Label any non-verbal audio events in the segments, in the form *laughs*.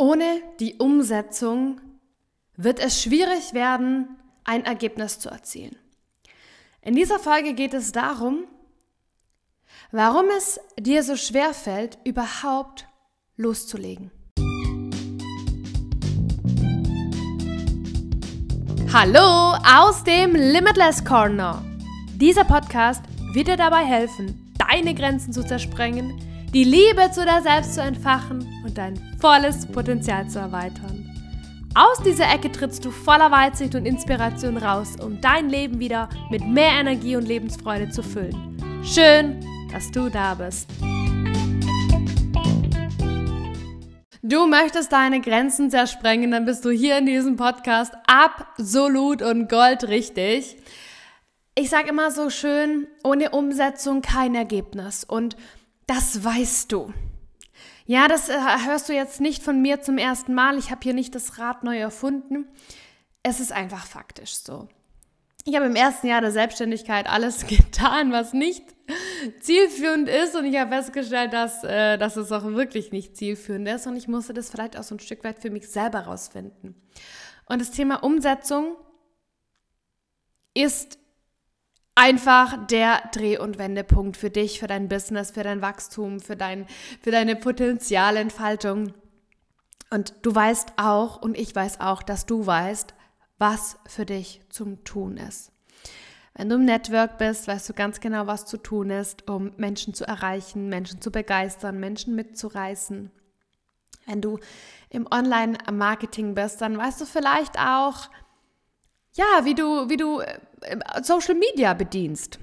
Ohne die Umsetzung wird es schwierig werden, ein Ergebnis zu erzielen. In dieser Folge geht es darum, warum es dir so schwer fällt, überhaupt loszulegen. Hallo aus dem Limitless Corner. Dieser Podcast wird dir dabei helfen, deine Grenzen zu zersprengen, die Liebe zu dir selbst zu entfachen und dein volles Potenzial zu erweitern. Aus dieser Ecke trittst du voller Weitsicht und Inspiration raus, um dein Leben wieder mit mehr Energie und Lebensfreude zu füllen. Schön, dass du da bist. Du möchtest deine Grenzen zersprengen, dann bist du hier in diesem Podcast absolut und goldrichtig. Ich sage immer so schön, ohne Umsetzung kein Ergebnis. Und das weißt du. Ja, das äh, hörst du jetzt nicht von mir zum ersten Mal. Ich habe hier nicht das Rad neu erfunden. Es ist einfach faktisch so. Ich habe im ersten Jahr der Selbstständigkeit alles *laughs* getan, was nicht zielführend ist. Und ich habe festgestellt, dass, äh, dass es auch wirklich nicht zielführend ist. Und ich musste das vielleicht auch so ein Stück weit für mich selber rausfinden. Und das Thema Umsetzung ist einfach der Dreh- und Wendepunkt für dich, für dein Business, für dein Wachstum, für, dein, für deine Potenzialentfaltung. Und du weißt auch, und ich weiß auch, dass du weißt, was für dich zum Tun ist. Wenn du im Network bist, weißt du ganz genau, was zu tun ist, um Menschen zu erreichen, Menschen zu begeistern, Menschen mitzureißen. Wenn du im Online-Marketing bist, dann weißt du vielleicht auch, ja, wie du, wie du äh, Social Media bedienst.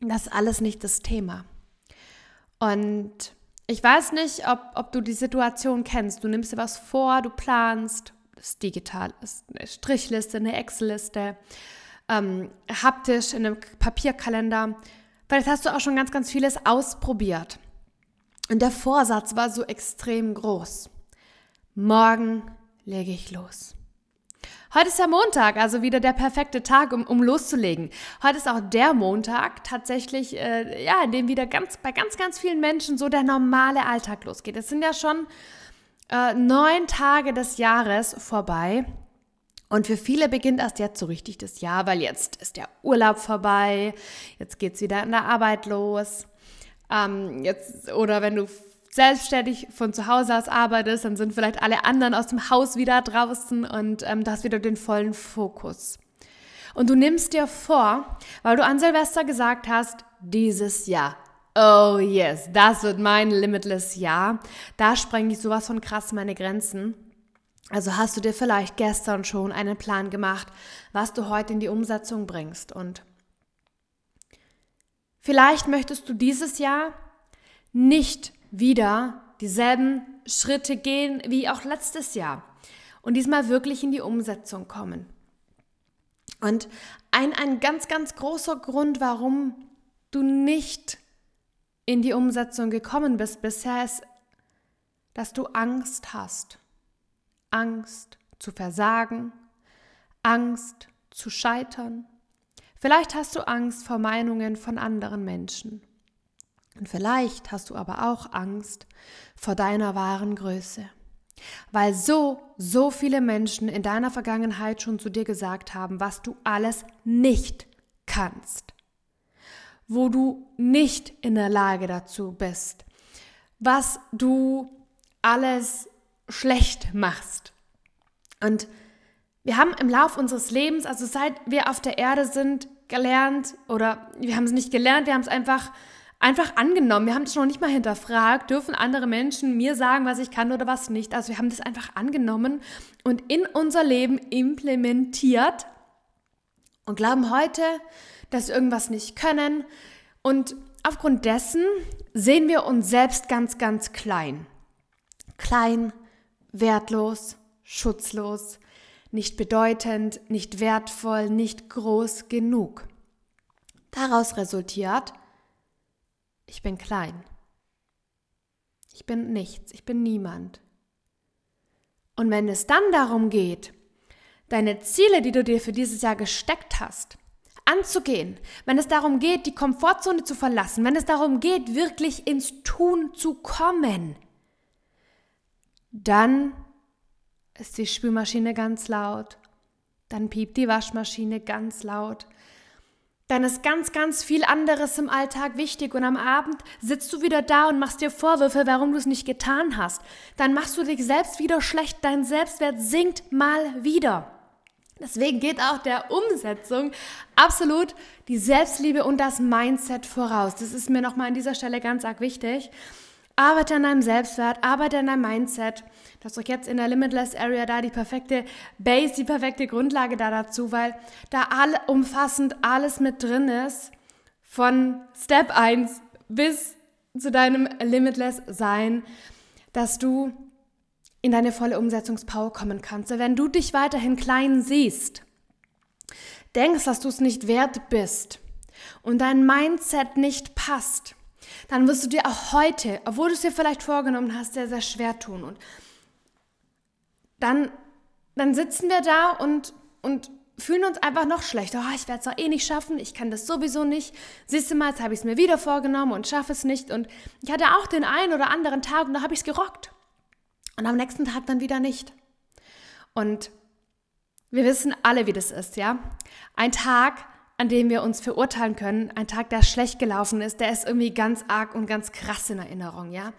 Das ist alles nicht das Thema. Und ich weiß nicht, ob, ob du die Situation kennst. Du nimmst dir was vor, du planst, das ist digital, ist eine Strichliste, eine Excel-Liste, ähm, haptisch in einem Papierkalender. Vielleicht hast du auch schon ganz, ganz vieles ausprobiert. Und der Vorsatz war so extrem groß. Morgen lege ich los. Heute ist ja Montag, also wieder der perfekte Tag, um, um loszulegen. Heute ist auch der Montag tatsächlich, äh, ja, in dem wieder ganz, bei ganz, ganz vielen Menschen so der normale Alltag losgeht. Es sind ja schon äh, neun Tage des Jahres vorbei. Und für viele beginnt erst jetzt so richtig das Jahr, weil jetzt ist der Urlaub vorbei, jetzt geht es wieder in der Arbeit los. Ähm, jetzt, oder wenn du selbstständig von zu Hause aus arbeitest, dann sind vielleicht alle anderen aus dem Haus wieder draußen und ähm, du hast wieder den vollen Fokus. Und du nimmst dir vor, weil du an Silvester gesagt hast, dieses Jahr, oh yes, das wird mein limitless Jahr, da sprenge ich sowas von krass meine Grenzen. Also hast du dir vielleicht gestern schon einen Plan gemacht, was du heute in die Umsetzung bringst. Und vielleicht möchtest du dieses Jahr nicht wieder dieselben Schritte gehen wie auch letztes Jahr und diesmal wirklich in die Umsetzung kommen. Und ein, ein ganz, ganz großer Grund, warum du nicht in die Umsetzung gekommen bist bisher, ist, dass du Angst hast. Angst zu versagen, Angst zu scheitern. Vielleicht hast du Angst vor Meinungen von anderen Menschen. Und vielleicht hast du aber auch Angst vor deiner wahren Größe. Weil so, so viele Menschen in deiner Vergangenheit schon zu dir gesagt haben, was du alles nicht kannst. Wo du nicht in der Lage dazu bist. Was du alles schlecht machst. Und wir haben im Lauf unseres Lebens, also seit wir auf der Erde sind, gelernt, oder wir haben es nicht gelernt, wir haben es einfach einfach angenommen. Wir haben das noch nicht mal hinterfragt, dürfen andere Menschen mir sagen, was ich kann oder was nicht. Also wir haben das einfach angenommen und in unser Leben implementiert und glauben heute, dass wir irgendwas nicht können. Und aufgrund dessen sehen wir uns selbst ganz, ganz klein. Klein, wertlos, schutzlos, nicht bedeutend, nicht wertvoll, nicht groß genug. Daraus resultiert, ich bin klein. Ich bin nichts, ich bin niemand. Und wenn es dann darum geht, deine Ziele, die du dir für dieses Jahr gesteckt hast, anzugehen, wenn es darum geht, die Komfortzone zu verlassen, wenn es darum geht, wirklich ins Tun zu kommen, dann ist die Spülmaschine ganz laut, dann piept die Waschmaschine ganz laut, dann ist ganz, ganz viel anderes im Alltag wichtig und am Abend sitzt du wieder da und machst dir Vorwürfe, warum du es nicht getan hast. Dann machst du dich selbst wieder schlecht, dein Selbstwert sinkt mal wieder. Deswegen geht auch der Umsetzung absolut die Selbstliebe und das Mindset voraus. Das ist mir nochmal an dieser Stelle ganz arg wichtig. Arbeite an deinem Selbstwert, arbeite an deinem Mindset. Du hast doch jetzt in der Limitless Area da die perfekte Base, die perfekte Grundlage da dazu, weil da alle umfassend alles mit drin ist. Von Step 1 bis zu deinem Limitless Sein, dass du in deine volle Umsetzungspower kommen kannst. Wenn du dich weiterhin klein siehst, denkst, dass du es nicht wert bist und dein Mindset nicht passt, dann wirst du dir auch heute, obwohl du es dir vielleicht vorgenommen hast, sehr, sehr schwer tun. Und dann, dann sitzen wir da und, und fühlen uns einfach noch schlechter. Oh, ich werde es doch eh nicht schaffen, ich kann das sowieso nicht. Siehst du mal, jetzt habe ich es mir wieder vorgenommen und schaffe es nicht. Und ich hatte auch den einen oder anderen Tag und da habe ich es gerockt. Und am nächsten Tag dann wieder nicht. Und wir wissen alle, wie das ist, ja. Ein Tag, an dem wir uns verurteilen können, ein Tag, der schlecht gelaufen ist, der ist irgendwie ganz arg und ganz krass in Erinnerung, ja.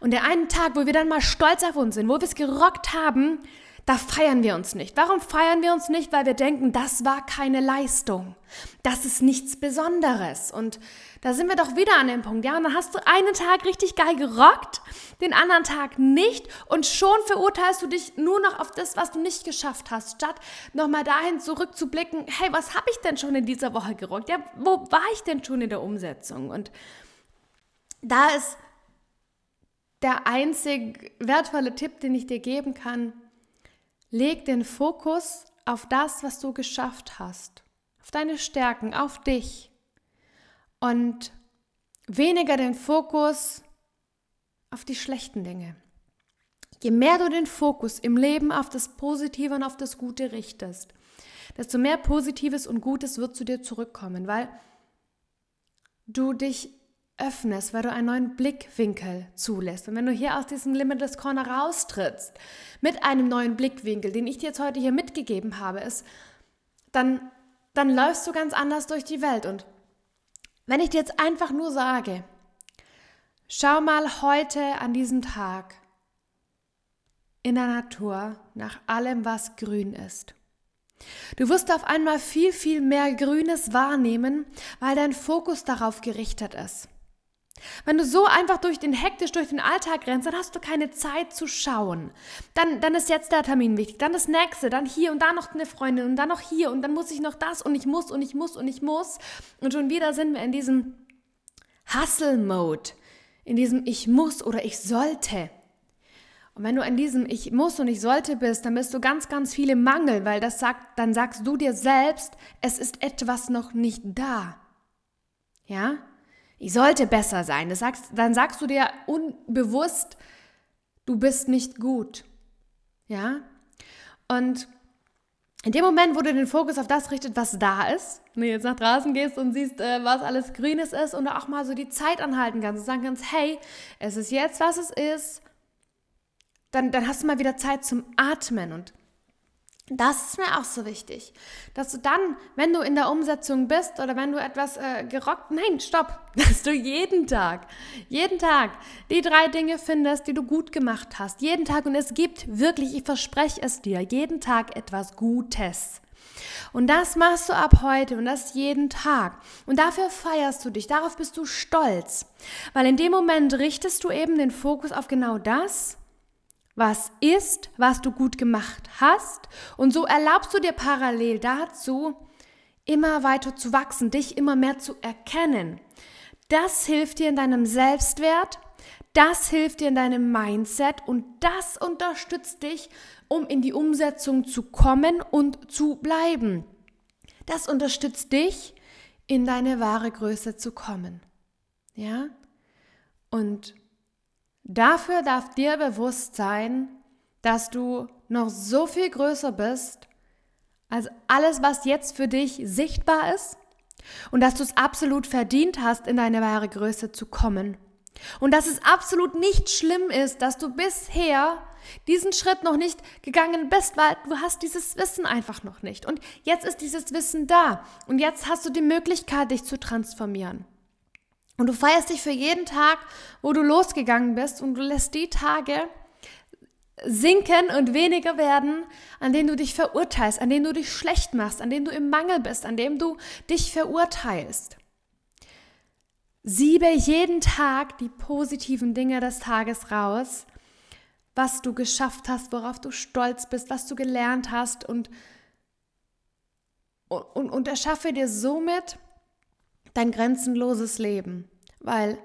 Und der einen Tag, wo wir dann mal stolz auf uns sind, wo wir es gerockt haben, da feiern wir uns nicht. Warum feiern wir uns nicht? Weil wir denken, das war keine Leistung. Das ist nichts Besonderes. Und da sind wir doch wieder an dem Punkt, ja? Und dann hast du einen Tag richtig geil gerockt, den anderen Tag nicht und schon verurteilst du dich nur noch auf das, was du nicht geschafft hast, statt nochmal dahin zurückzublicken, hey, was habe ich denn schon in dieser Woche gerockt? Ja, wo war ich denn schon in der Umsetzung? Und da ist der einzig wertvolle Tipp, den ich dir geben kann, Leg den Fokus auf das, was du geschafft hast, auf deine Stärken, auf dich und weniger den Fokus auf die schlechten Dinge. Je mehr du den Fokus im Leben auf das Positive und auf das Gute richtest, desto mehr Positives und Gutes wird zu dir zurückkommen, weil du dich öffnest, weil du einen neuen Blickwinkel zulässt. Und wenn du hier aus diesem Limitless Corner raustrittst, mit einem neuen Blickwinkel, den ich dir jetzt heute hier mitgegeben habe, ist, dann, dann läufst du ganz anders durch die Welt. Und wenn ich dir jetzt einfach nur sage, schau mal heute an diesem Tag in der Natur nach allem, was grün ist. Du wirst auf einmal viel, viel mehr Grünes wahrnehmen, weil dein Fokus darauf gerichtet ist. Wenn du so einfach durch den hektisch durch den Alltag rennst, dann hast du keine Zeit zu schauen. Dann, dann ist jetzt der Termin wichtig, dann das nächste, dann hier und da noch eine Freundin und dann noch hier und dann muss ich noch das und ich muss und ich muss und ich muss. Und schon wieder sind wir in diesem Hustle-Mode, in diesem Ich muss oder ich sollte. Und wenn du in diesem Ich muss und ich sollte bist, dann bist du ganz, ganz viele Mangel, weil das sagt, dann sagst du dir selbst, es ist etwas noch nicht da. Ja? Ich sollte besser sein. Das sagst, dann sagst du dir unbewusst, du bist nicht gut. Ja? Und in dem Moment, wo du den Fokus auf das richtet, was da ist, wenn du jetzt nach draußen gehst und siehst, äh, was alles Grünes ist und auch mal so die Zeit anhalten kannst und sagen kannst, hey, es ist jetzt, was es ist, dann, dann hast du mal wieder Zeit zum Atmen und das ist mir auch so wichtig, dass du dann, wenn du in der Umsetzung bist oder wenn du etwas äh, gerockt, nein, stopp, *laughs* dass du jeden Tag, jeden Tag die drei Dinge findest, die du gut gemacht hast. Jeden Tag und es gibt wirklich, ich verspreche es dir, jeden Tag etwas Gutes. Und das machst du ab heute und das jeden Tag. Und dafür feierst du dich, darauf bist du stolz. Weil in dem Moment richtest du eben den Fokus auf genau das, was ist, was du gut gemacht hast. Und so erlaubst du dir parallel dazu, immer weiter zu wachsen, dich immer mehr zu erkennen. Das hilft dir in deinem Selbstwert, das hilft dir in deinem Mindset und das unterstützt dich, um in die Umsetzung zu kommen und zu bleiben. Das unterstützt dich, in deine wahre Größe zu kommen. Ja? Und Dafür darf dir bewusst sein, dass du noch so viel größer bist als alles, was jetzt für dich sichtbar ist und dass du es absolut verdient hast, in deine wahre Größe zu kommen. Und dass es absolut nicht schlimm ist, dass du bisher diesen Schritt noch nicht gegangen bist, weil du hast dieses Wissen einfach noch nicht. Und jetzt ist dieses Wissen da. Und jetzt hast du die Möglichkeit, dich zu transformieren. Und du feierst dich für jeden Tag, wo du losgegangen bist und du lässt die Tage sinken und weniger werden, an denen du dich verurteilst, an denen du dich schlecht machst, an denen du im Mangel bist, an dem du dich verurteilst. Siebe jeden Tag die positiven Dinge des Tages raus, was du geschafft hast, worauf du stolz bist, was du gelernt hast und, und, und erschaffe dir somit dein grenzenloses Leben. Weil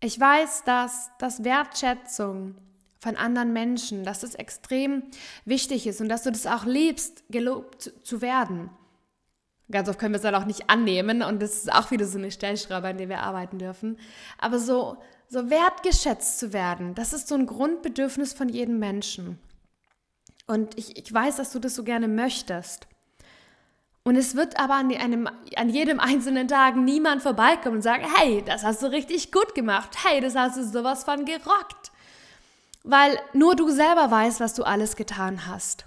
ich weiß, dass das Wertschätzung von anderen Menschen, dass das extrem wichtig ist und dass du das auch liebst, gelobt zu werden. Ganz oft können wir es dann auch nicht annehmen und das ist auch wieder so eine Stellschraube, an der wir arbeiten dürfen. Aber so, so wertgeschätzt zu werden, das ist so ein Grundbedürfnis von jedem Menschen. Und ich, ich weiß, dass du das so gerne möchtest. Und es wird aber an, einem, an jedem einzelnen Tag niemand vorbeikommen und sagen, hey, das hast du richtig gut gemacht. Hey, das hast du sowas von gerockt. Weil nur du selber weißt, was du alles getan hast.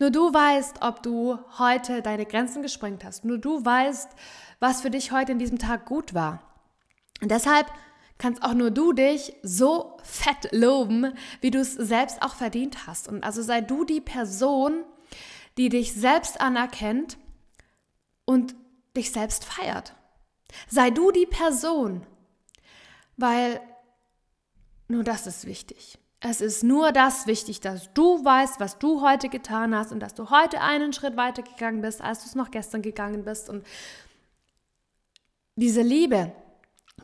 Nur du weißt, ob du heute deine Grenzen gesprengt hast. Nur du weißt, was für dich heute in diesem Tag gut war. Und deshalb kannst auch nur du dich so fett loben, wie du es selbst auch verdient hast. Und also sei du die Person, die dich selbst anerkennt und dich selbst feiert. Sei du die Person, weil nur das ist wichtig. Es ist nur das wichtig, dass du weißt, was du heute getan hast und dass du heute einen Schritt weiter gegangen bist, als du es noch gestern gegangen bist. Und diese Liebe,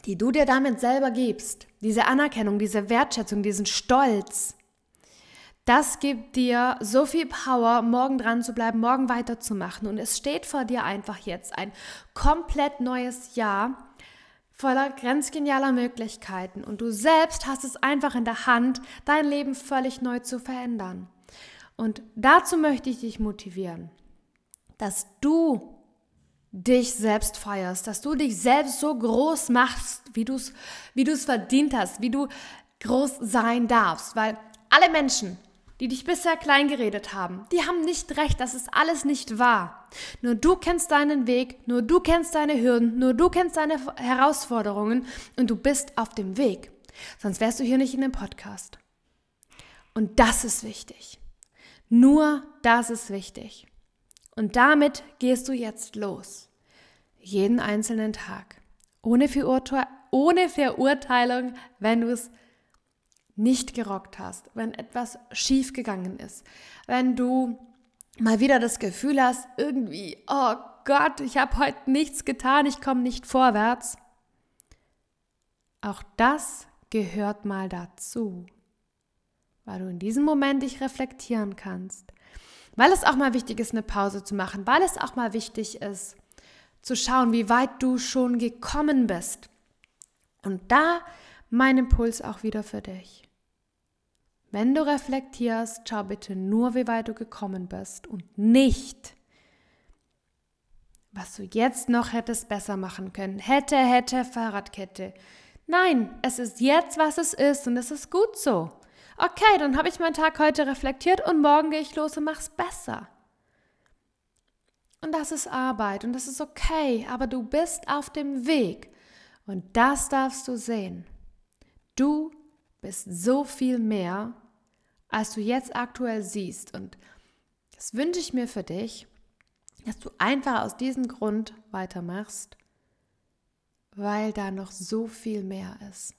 die du dir damit selber gibst, diese Anerkennung, diese Wertschätzung, diesen Stolz, das gibt dir so viel Power, morgen dran zu bleiben, morgen weiterzumachen. Und es steht vor dir einfach jetzt ein komplett neues Jahr voller grenzgenialer Möglichkeiten und du selbst hast es einfach in der Hand, dein Leben völlig neu zu verändern. Und dazu möchte ich dich motivieren, dass du dich selbst feierst, dass du dich selbst so groß machst, wie du es wie verdient hast, wie du groß sein darfst, weil alle Menschen die dich bisher klein geredet haben, die haben nicht recht, das ist alles nicht wahr. Nur du kennst deinen Weg, nur du kennst deine Hürden, nur du kennst deine Herausforderungen und du bist auf dem Weg. Sonst wärst du hier nicht in dem Podcast. Und das ist wichtig. Nur das ist wichtig. Und damit gehst du jetzt los. Jeden einzelnen Tag. Ohne, Verurte ohne Verurteilung, wenn du es nicht gerockt hast, wenn etwas schief gegangen ist, wenn du mal wieder das Gefühl hast, irgendwie, oh Gott, ich habe heute nichts getan, ich komme nicht vorwärts. Auch das gehört mal dazu, weil du in diesem Moment dich reflektieren kannst, weil es auch mal wichtig ist, eine Pause zu machen, weil es auch mal wichtig ist, zu schauen, wie weit du schon gekommen bist. Und da mein Impuls auch wieder für dich. Wenn du reflektierst, schau bitte nur, wie weit du gekommen bist und nicht, was du jetzt noch hättest besser machen können. Hätte, hätte, Fahrradkette. Nein, es ist jetzt, was es ist und es ist gut so. Okay, dann habe ich meinen Tag heute reflektiert und morgen gehe ich los und mache es besser. Und das ist Arbeit und das ist okay, aber du bist auf dem Weg und das darfst du sehen. Du bist so viel mehr, als du jetzt aktuell siehst. Und das wünsche ich mir für dich, dass du einfach aus diesem Grund weitermachst, weil da noch so viel mehr ist.